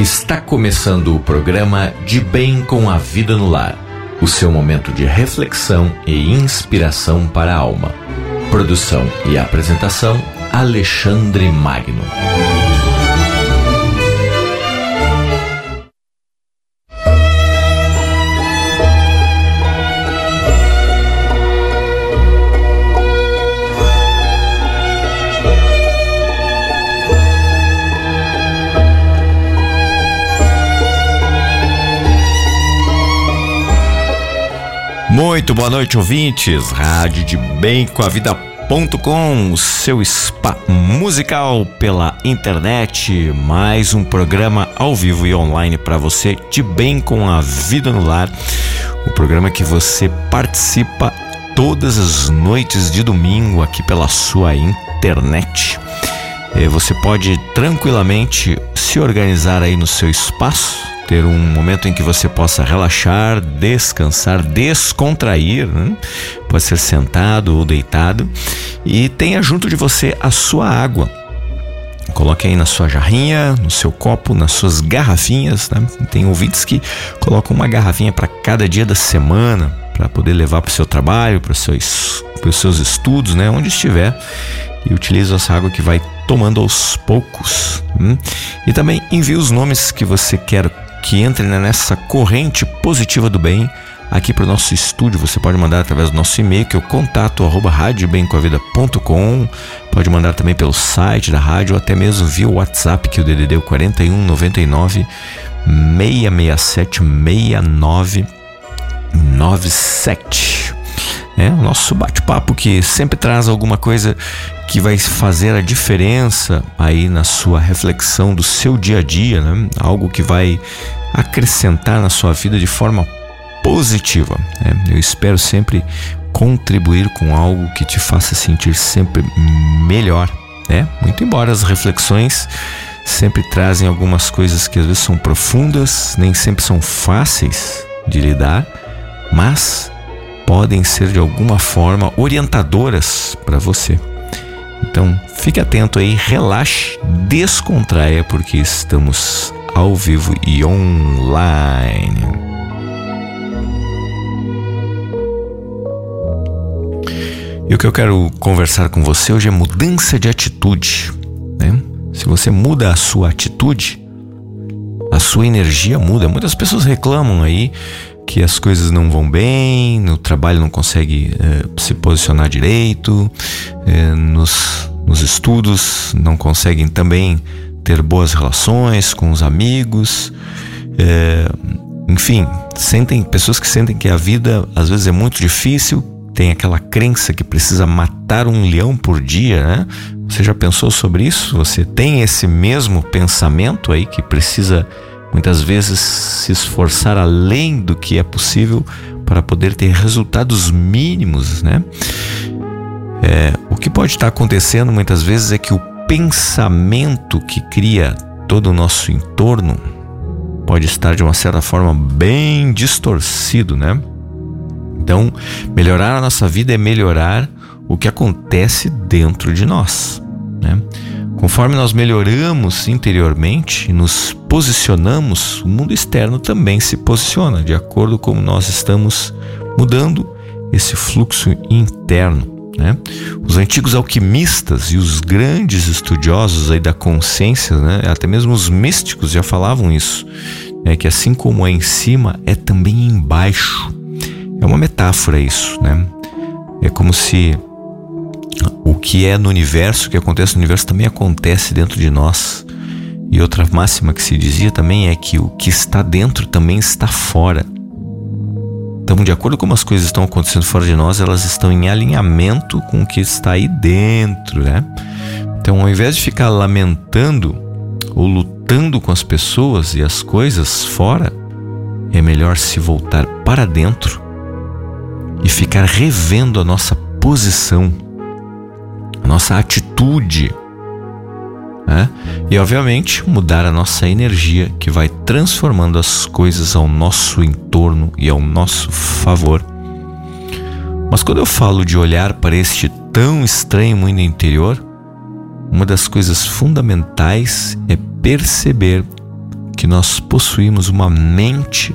Está começando o programa De Bem com a Vida no Lar, o seu momento de reflexão e inspiração para a alma. Produção e apresentação Alexandre Magno. Muito boa noite, ouvintes. Rádio de Bem com a Vida.com, seu spa musical pela internet. Mais um programa ao vivo e online para você de bem com a vida no lar. O programa que você participa todas as noites de domingo aqui pela sua internet. Eh, você pode tranquilamente se organizar aí no seu espaço ter um momento em que você possa relaxar, descansar, descontrair, né? pode ser sentado ou deitado, e tenha junto de você a sua água. Coloque aí na sua jarrinha, no seu copo, nas suas garrafinhas. Né? Tem ouvintes que colocam uma garrafinha para cada dia da semana para poder levar para o seu trabalho, para os seus, seus estudos, né? onde estiver. E utiliza essa água que vai tomando aos poucos. Hum? E também envie os nomes que você quer que entre nessa corrente positiva do bem aqui para o nosso estúdio. Você pode mandar através do nosso e-mail, que é o contato arroba. Pode mandar também pelo site da rádio ou até mesmo via WhatsApp, que é o DDD 41 99 667 69 97. É o nosso bate-papo que sempre traz alguma coisa que vai fazer a diferença aí na sua reflexão do seu dia a dia, né? Algo que vai acrescentar na sua vida de forma positiva. Né? Eu espero sempre contribuir com algo que te faça sentir sempre melhor, né? Muito embora as reflexões sempre trazem algumas coisas que às vezes são profundas, nem sempre são fáceis de lidar, mas podem ser de alguma forma orientadoras para você. Então, fique atento aí, relaxe, descontraia, porque estamos ao vivo e online. E o que eu quero conversar com você hoje é mudança de atitude. Né? Se você muda a sua atitude, a sua energia muda. Muitas pessoas reclamam aí que as coisas não vão bem, no trabalho não consegue é, se posicionar direito, é, nos, nos estudos não conseguem também ter boas relações com os amigos, é, enfim, sentem pessoas que sentem que a vida às vezes é muito difícil, tem aquela crença que precisa matar um leão por dia, né? Você já pensou sobre isso? Você tem esse mesmo pensamento aí que precisa muitas vezes se esforçar além do que é possível para poder ter resultados mínimos, né? É, o que pode estar acontecendo muitas vezes é que o pensamento que cria todo o nosso entorno pode estar de uma certa forma bem distorcido, né? Então, melhorar a nossa vida é melhorar o que acontece dentro de nós, né? Conforme nós melhoramos interiormente e nos posicionamos, o mundo externo também se posiciona de acordo com como nós estamos mudando esse fluxo interno. Né? Os antigos alquimistas e os grandes estudiosos aí da consciência, né? até mesmo os místicos já falavam isso, né? que assim como é em cima, é também embaixo. É uma metáfora isso, né? É como se o que é no universo, o que acontece no universo também acontece dentro de nós. E outra máxima que se dizia também é que o que está dentro também está fora. Então, de acordo com como as coisas estão acontecendo fora de nós, elas estão em alinhamento com o que está aí dentro, né? Então, ao invés de ficar lamentando ou lutando com as pessoas e as coisas fora, é melhor se voltar para dentro e ficar revendo a nossa posição a nossa atitude. Né? E, obviamente, mudar a nossa energia que vai transformando as coisas ao nosso entorno e ao nosso favor. Mas quando eu falo de olhar para este tão estranho mundo interior, uma das coisas fundamentais é perceber que nós possuímos uma mente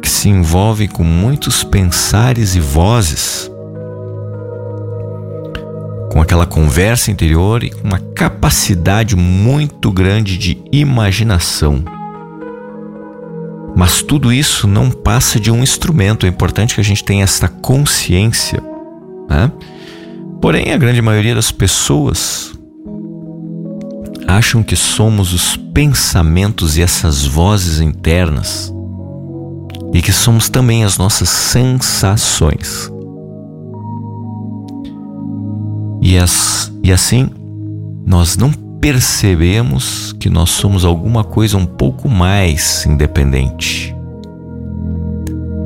que se envolve com muitos pensares e vozes, aquela conversa interior e com uma capacidade muito grande de imaginação. Mas tudo isso não passa de um instrumento. É importante que a gente tenha essa consciência. Né? Porém, a grande maioria das pessoas acham que somos os pensamentos e essas vozes internas e que somos também as nossas sensações. E, as, e assim, nós não percebemos que nós somos alguma coisa um pouco mais independente,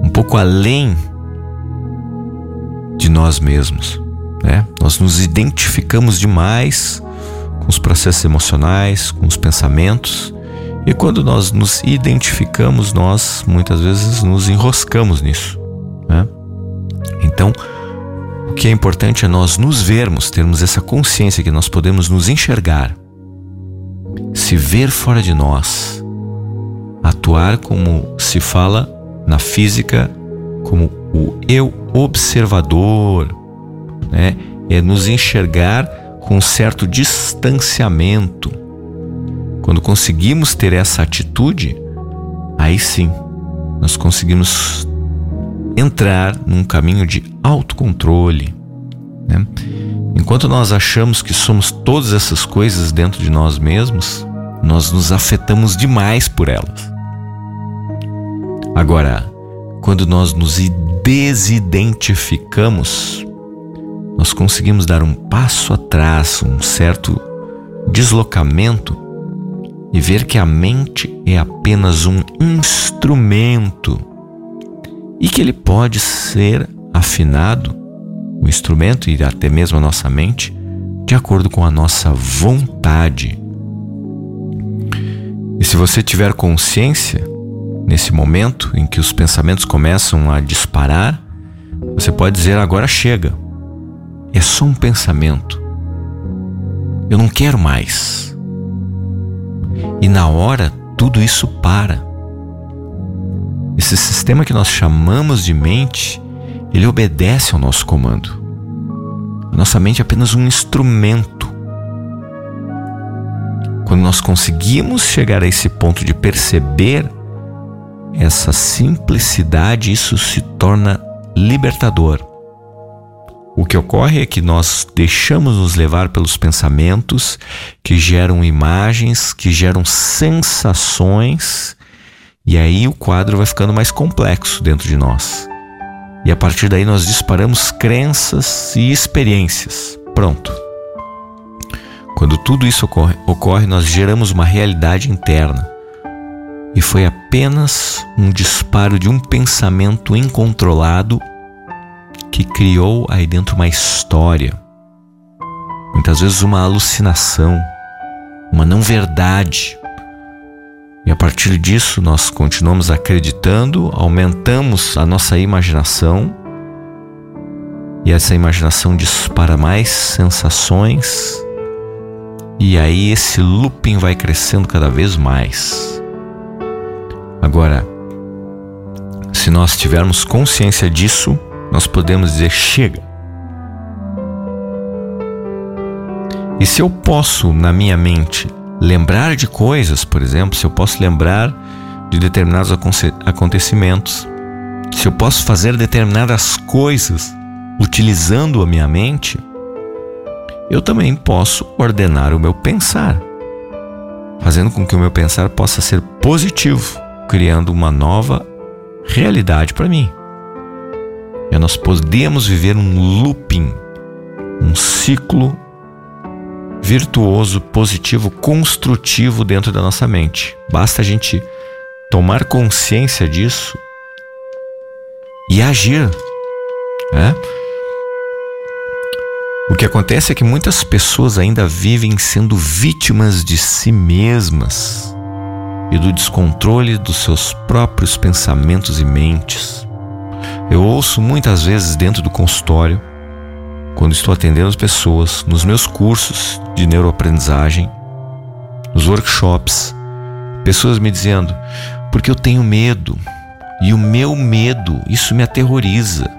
um pouco além de nós mesmos. Né? Nós nos identificamos demais com os processos emocionais, com os pensamentos, e quando nós nos identificamos, nós muitas vezes nos enroscamos nisso. Né? Então, o que é importante é nós nos vermos, termos essa consciência que nós podemos nos enxergar, se ver fora de nós, atuar como se fala na física, como o eu observador, né? é nos enxergar com um certo distanciamento. Quando conseguimos ter essa atitude, aí sim nós conseguimos entrar num caminho de autocontrole. Né? Enquanto nós achamos que somos todas essas coisas dentro de nós mesmos, nós nos afetamos demais por elas. Agora, quando nós nos desidentificamos, nós conseguimos dar um passo atrás, um certo deslocamento e ver que a mente é apenas um instrumento e que ele pode ser afinado, o instrumento e até mesmo a nossa mente, de acordo com a nossa vontade. E se você tiver consciência, nesse momento em que os pensamentos começam a disparar, você pode dizer: agora chega. É só um pensamento. Eu não quero mais. E na hora, tudo isso para. Esse sistema que nós chamamos de mente, ele obedece ao nosso comando. A nossa mente é apenas um instrumento. Quando nós conseguimos chegar a esse ponto de perceber essa simplicidade, isso se torna libertador. O que ocorre é que nós deixamos nos levar pelos pensamentos que geram imagens, que geram sensações e aí o quadro vai ficando mais complexo dentro de nós. E a partir daí nós disparamos crenças e experiências. Pronto. Quando tudo isso ocorre, ocorre, nós geramos uma realidade interna. E foi apenas um disparo de um pensamento incontrolado que criou aí dentro uma história. Muitas vezes uma alucinação, uma não verdade, e a partir disso nós continuamos acreditando, aumentamos a nossa imaginação e essa imaginação dispara mais sensações e aí esse looping vai crescendo cada vez mais. Agora, se nós tivermos consciência disso, nós podemos dizer chega. E se eu posso, na minha mente, lembrar de coisas, por exemplo, se eu posso lembrar de determinados acontecimentos, se eu posso fazer determinadas coisas utilizando a minha mente, eu também posso ordenar o meu pensar, fazendo com que o meu pensar possa ser positivo, criando uma nova realidade para mim. E nós podemos viver um looping, um ciclo virtuoso, positivo, construtivo dentro da nossa mente. Basta a gente tomar consciência disso e agir. Né? O que acontece é que muitas pessoas ainda vivem sendo vítimas de si mesmas e do descontrole dos seus próprios pensamentos e mentes. Eu ouço muitas vezes dentro do consultório quando estou atendendo as pessoas nos meus cursos de neuroaprendizagem, nos workshops, Pessoas me dizendo, porque eu tenho medo. E o meu medo, isso me aterroriza.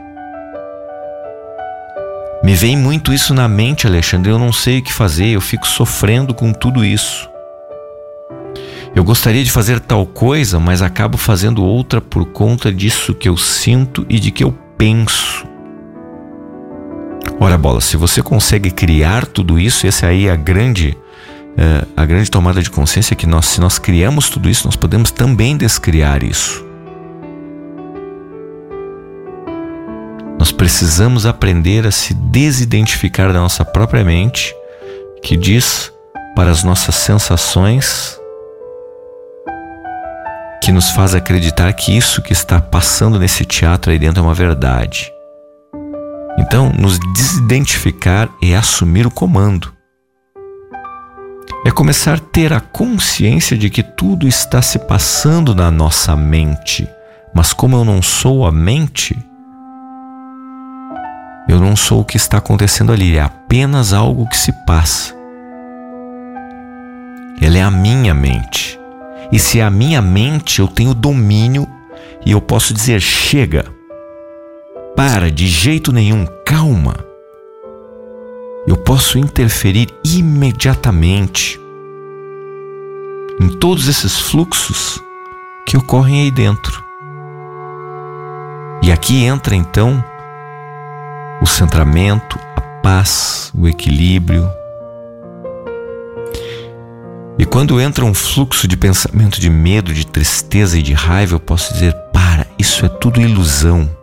Me vem muito isso na mente, Alexandre. Eu não sei o que fazer, eu fico sofrendo com tudo isso. Eu gostaria de fazer tal coisa, mas acabo fazendo outra por conta disso que eu sinto e de que eu penso. Ora, bola, se você consegue criar tudo isso, essa aí é a grande, é, a grande tomada de consciência que nós, se nós criamos tudo isso, nós podemos também descriar isso. Nós precisamos aprender a se desidentificar da nossa própria mente, que diz para as nossas sensações, que nos faz acreditar que isso que está passando nesse teatro aí dentro é uma verdade. Então, nos desidentificar é assumir o comando. É começar a ter a consciência de que tudo está se passando na nossa mente. Mas como eu não sou a mente, eu não sou o que está acontecendo ali, é apenas algo que se passa. Ela é a minha mente. E se é a minha mente, eu tenho domínio e eu posso dizer: chega, para de jeito nenhum, calma. Eu posso interferir imediatamente em todos esses fluxos que ocorrem aí dentro. E aqui entra então o centramento, a paz, o equilíbrio. E quando entra um fluxo de pensamento de medo, de tristeza e de raiva, eu posso dizer: para, isso é tudo ilusão.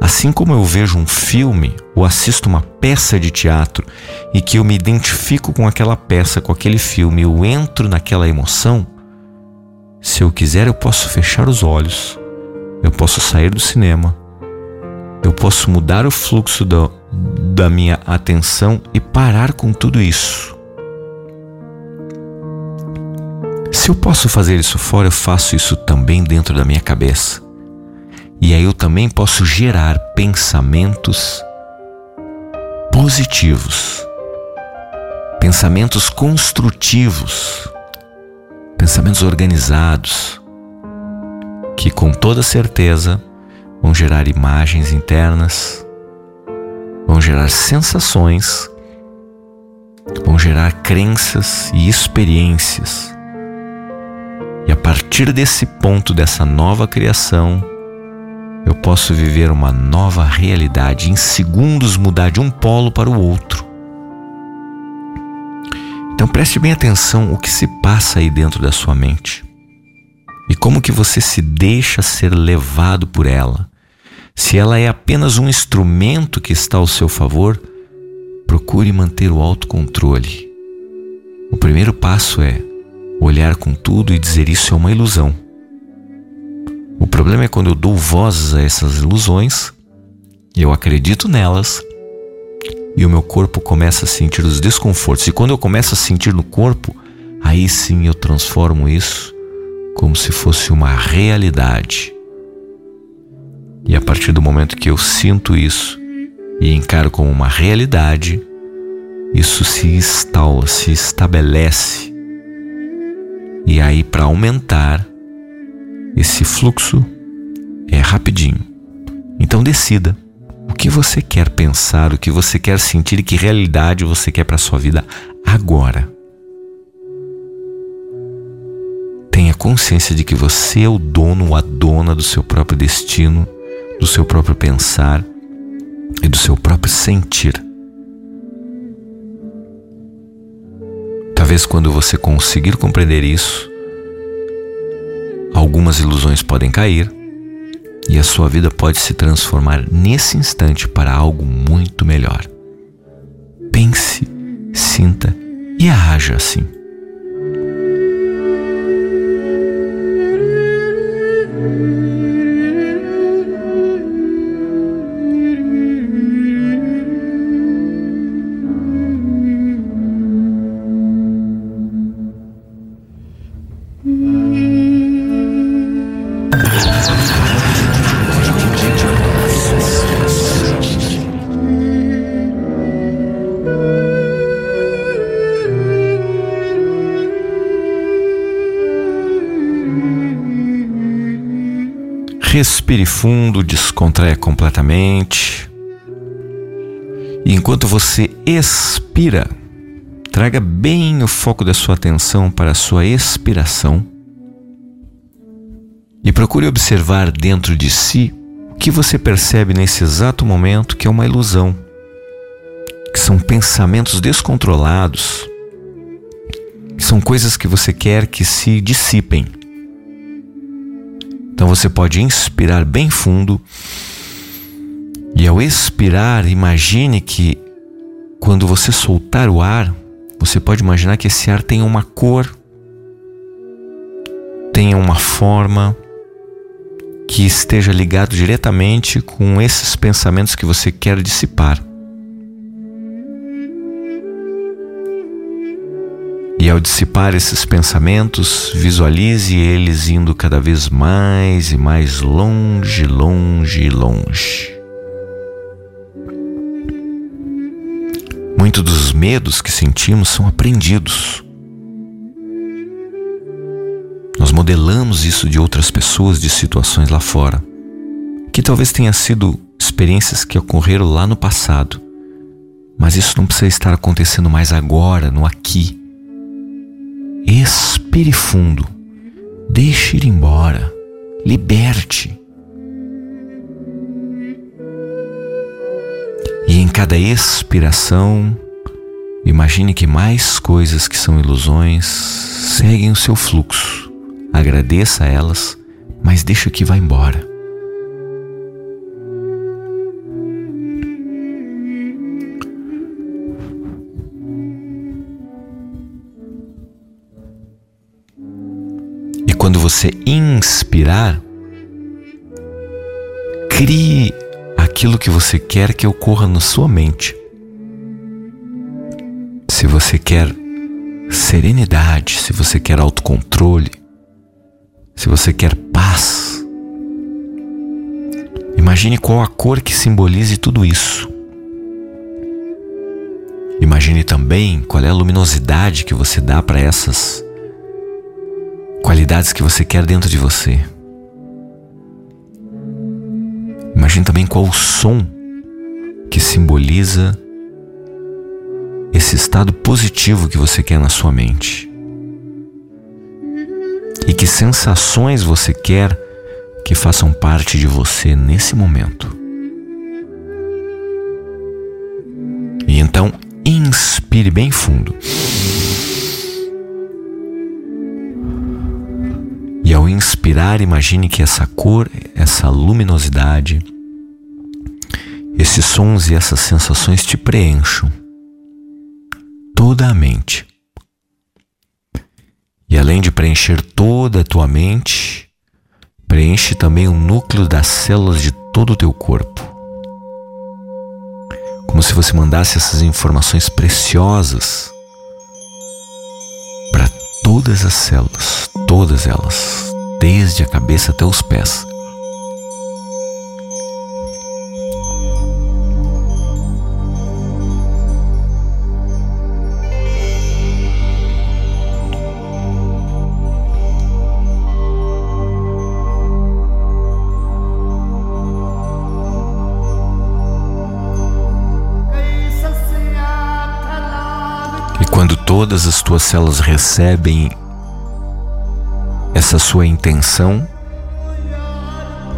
Assim como eu vejo um filme ou assisto uma peça de teatro e que eu me identifico com aquela peça, com aquele filme, eu entro naquela emoção, se eu quiser eu posso fechar os olhos, eu posso sair do cinema, eu posso mudar o fluxo da, da minha atenção e parar com tudo isso. Se eu posso fazer isso fora, eu faço isso também dentro da minha cabeça. E aí eu também posso gerar pensamentos positivos, pensamentos construtivos, pensamentos organizados, que com toda certeza vão gerar imagens internas, vão gerar sensações, vão gerar crenças e experiências. E a partir desse ponto, dessa nova criação, eu posso viver uma nova realidade, em segundos mudar de um polo para o outro. Então preste bem atenção o que se passa aí dentro da sua mente e como que você se deixa ser levado por ela. Se ela é apenas um instrumento que está ao seu favor, procure manter o autocontrole. O primeiro passo é olhar com tudo e dizer isso é uma ilusão. O problema é quando eu dou vozes a essas ilusões, eu acredito nelas e o meu corpo começa a sentir os desconfortos. E quando eu começo a sentir no corpo, aí sim eu transformo isso como se fosse uma realidade. E a partir do momento que eu sinto isso e encaro como uma realidade, isso se instala, se estabelece. E aí, para aumentar, esse fluxo é rapidinho. Então, decida o que você quer pensar, o que você quer sentir e que realidade você quer para sua vida agora. Tenha consciência de que você é o dono ou a dona do seu próprio destino, do seu próprio pensar e do seu próprio sentir. Talvez quando você conseguir compreender isso, algumas ilusões podem cair e a sua vida pode se transformar nesse instante para algo muito melhor. Pense, sinta e haja assim. Respire fundo, descontraia completamente. E enquanto você expira, traga bem o foco da sua atenção para a sua expiração. E procure observar dentro de si o que você percebe nesse exato momento que é uma ilusão, que são pensamentos descontrolados, que são coisas que você quer que se dissipem. Então você pode inspirar bem fundo e ao expirar, imagine que quando você soltar o ar, você pode imaginar que esse ar tenha uma cor, tenha uma forma que esteja ligado diretamente com esses pensamentos que você quer dissipar. E ao dissipar esses pensamentos, visualize eles indo cada vez mais e mais longe, longe, e longe. Muitos dos medos que sentimos são aprendidos. Nós modelamos isso de outras pessoas, de situações lá fora, que talvez tenha sido experiências que ocorreram lá no passado. Mas isso não precisa estar acontecendo mais agora, no aqui. Expire fundo. Deixe ir embora. Liberte. E em cada expiração, imagine que mais coisas que são ilusões seguem o seu fluxo. Agradeça a elas, mas deixa que vá embora. Quando você inspirar, crie aquilo que você quer que ocorra na sua mente. Se você quer serenidade, se você quer autocontrole, se você quer paz, imagine qual a cor que simbolize tudo isso. Imagine também qual é a luminosidade que você dá para essas qualidades que você quer dentro de você. Imagine também qual o som que simboliza esse estado positivo que você quer na sua mente. E que sensações você quer que façam parte de você nesse momento. E então inspire bem fundo. Inspirar, imagine que essa cor, essa luminosidade, esses sons e essas sensações te preencham toda a mente. E além de preencher toda a tua mente, preenche também o núcleo das células de todo o teu corpo. Como se você mandasse essas informações preciosas para todas as células, todas elas, desde a cabeça até os pés. E quando todas as tuas células recebem essa sua intenção,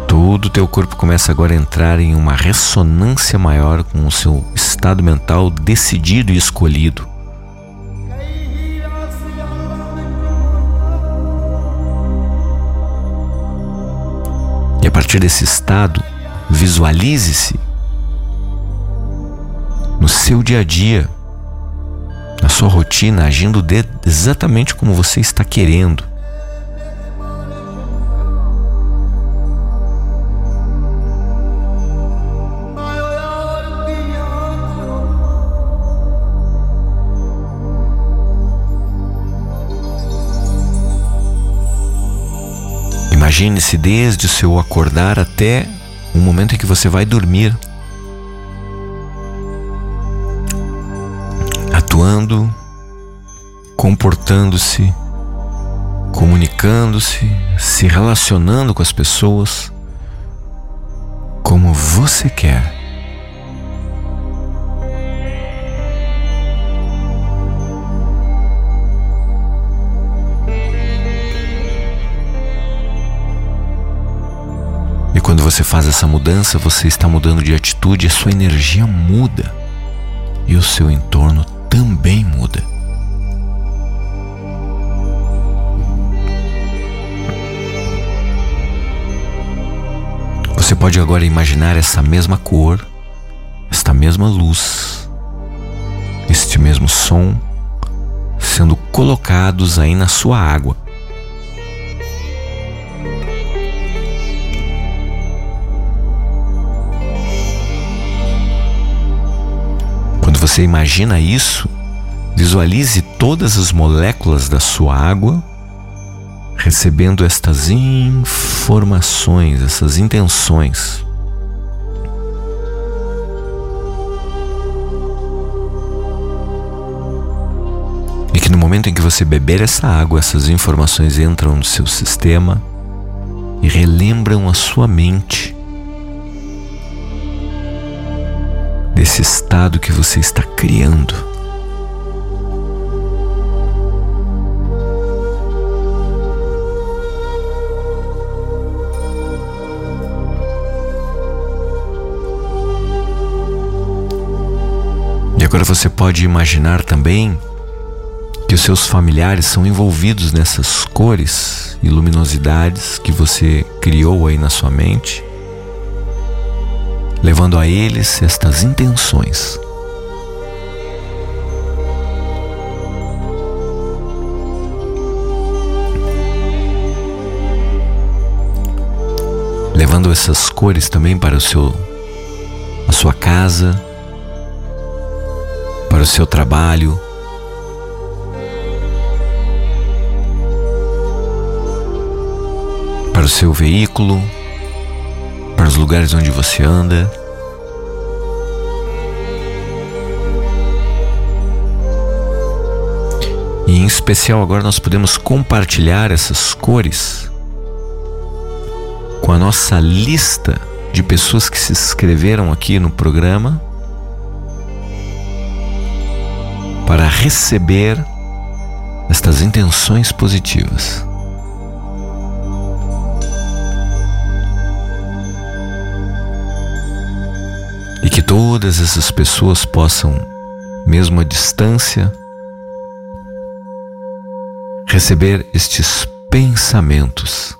todo o teu corpo começa agora a entrar em uma ressonância maior com o seu estado mental decidido e escolhido. E a partir desse estado, visualize-se no seu dia a dia, na sua rotina, agindo exatamente como você está querendo. Imagine-se desde o seu acordar até o momento em que você vai dormir, atuando, comportando-se, comunicando-se, se relacionando com as pessoas, como você quer. Quando você faz essa mudança, você está mudando de atitude, a sua energia muda e o seu entorno também muda. Você pode agora imaginar essa mesma cor, esta mesma luz, este mesmo som sendo colocados aí na sua água. Você imagina isso, visualize todas as moléculas da sua água recebendo estas informações, essas intenções. E que no momento em que você beber essa água, essas informações entram no seu sistema e relembram a sua mente desse estado que você está criando. Agora você pode imaginar também que os seus familiares são envolvidos nessas cores e luminosidades que você criou aí na sua mente, levando a eles estas intenções. Levando essas cores também para o seu a sua casa, para o seu trabalho. Para o seu veículo, para os lugares onde você anda. E em especial agora nós podemos compartilhar essas cores com a nossa lista de pessoas que se inscreveram aqui no programa para receber estas intenções positivas. Que todas essas pessoas possam, mesmo à distância, receber estes pensamentos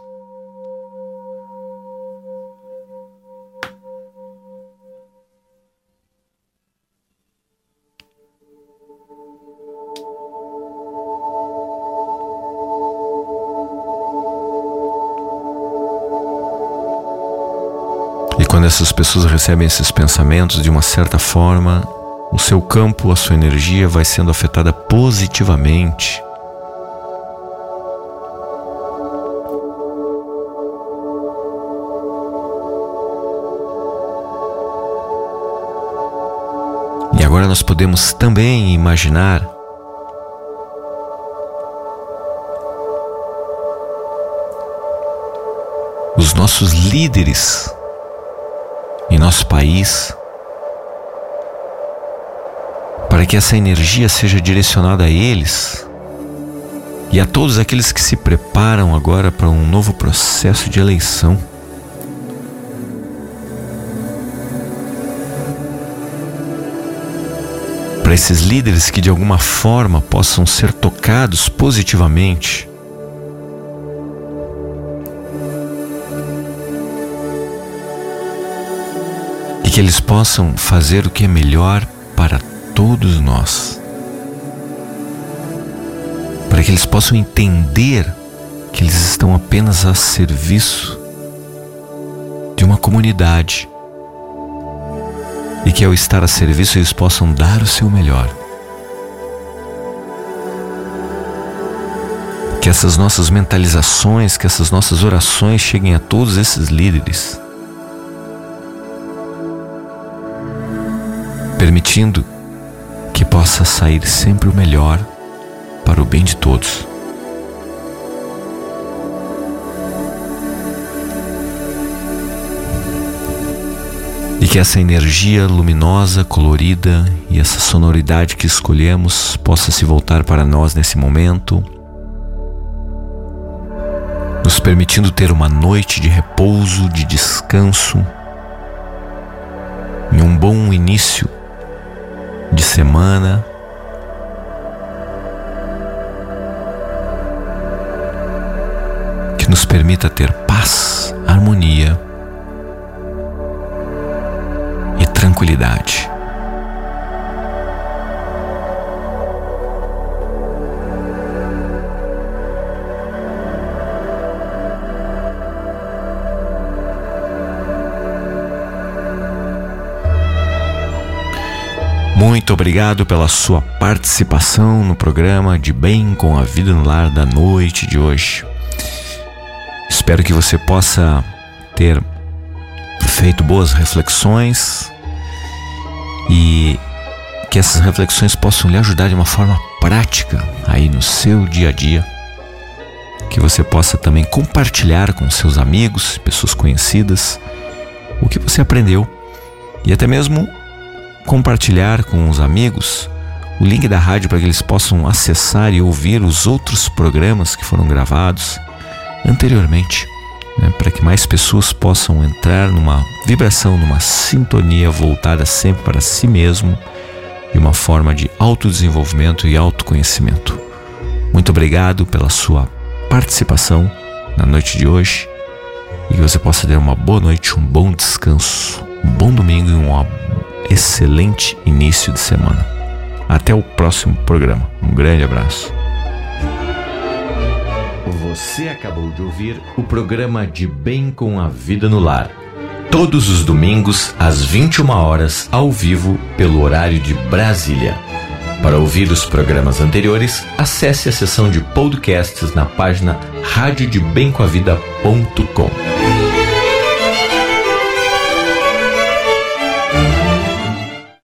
quando essas pessoas recebem esses pensamentos, de uma certa forma, o seu campo, a sua energia vai sendo afetada positivamente. E agora nós podemos também imaginar os nossos líderes nosso país, para que essa energia seja direcionada a eles e a todos aqueles que se preparam agora para um novo processo de eleição. Para esses líderes que de alguma forma possam ser tocados positivamente que eles possam fazer o que é melhor para todos nós. Para que eles possam entender que eles estão apenas a serviço de uma comunidade e que ao estar a serviço eles possam dar o seu melhor. Que essas nossas mentalizações, que essas nossas orações cheguem a todos esses líderes permitindo que possa sair sempre o melhor para o bem de todos. que essa energia luminosa, colorida e essa sonoridade que escolhemos possa se voltar para nós nesse momento, nos permitindo ter uma noite de repouso, de descanso, em um bom início de semana. Que nos permita ter paz, harmonia e tranquilidade. Muito obrigado pela sua participação no programa de Bem com a Vida no Lar da noite de hoje. Espero que você possa ter feito boas reflexões e que essas reflexões possam lhe ajudar de uma forma prática aí no seu dia a dia. Que você possa também compartilhar com seus amigos, pessoas conhecidas, o que você aprendeu e até mesmo compartilhar com os amigos o link da rádio para que eles possam acessar e ouvir os outros programas que foram gravados anteriormente, né, para que mais pessoas possam entrar numa vibração, numa sintonia voltada sempre para si mesmo e uma forma de autodesenvolvimento e autoconhecimento. Muito obrigado pela sua participação na noite de hoje e que você possa ter uma boa noite, um bom descanso, um bom domingo e uma excelente início de semana. Até o próximo programa. Um grande abraço. Você acabou de ouvir o programa De Bem com a Vida no Lar. Todos os domingos, às 21 horas, ao vivo, pelo horário de Brasília. Para ouvir os programas anteriores, acesse a seção de podcasts na página radiodebemcoavida.com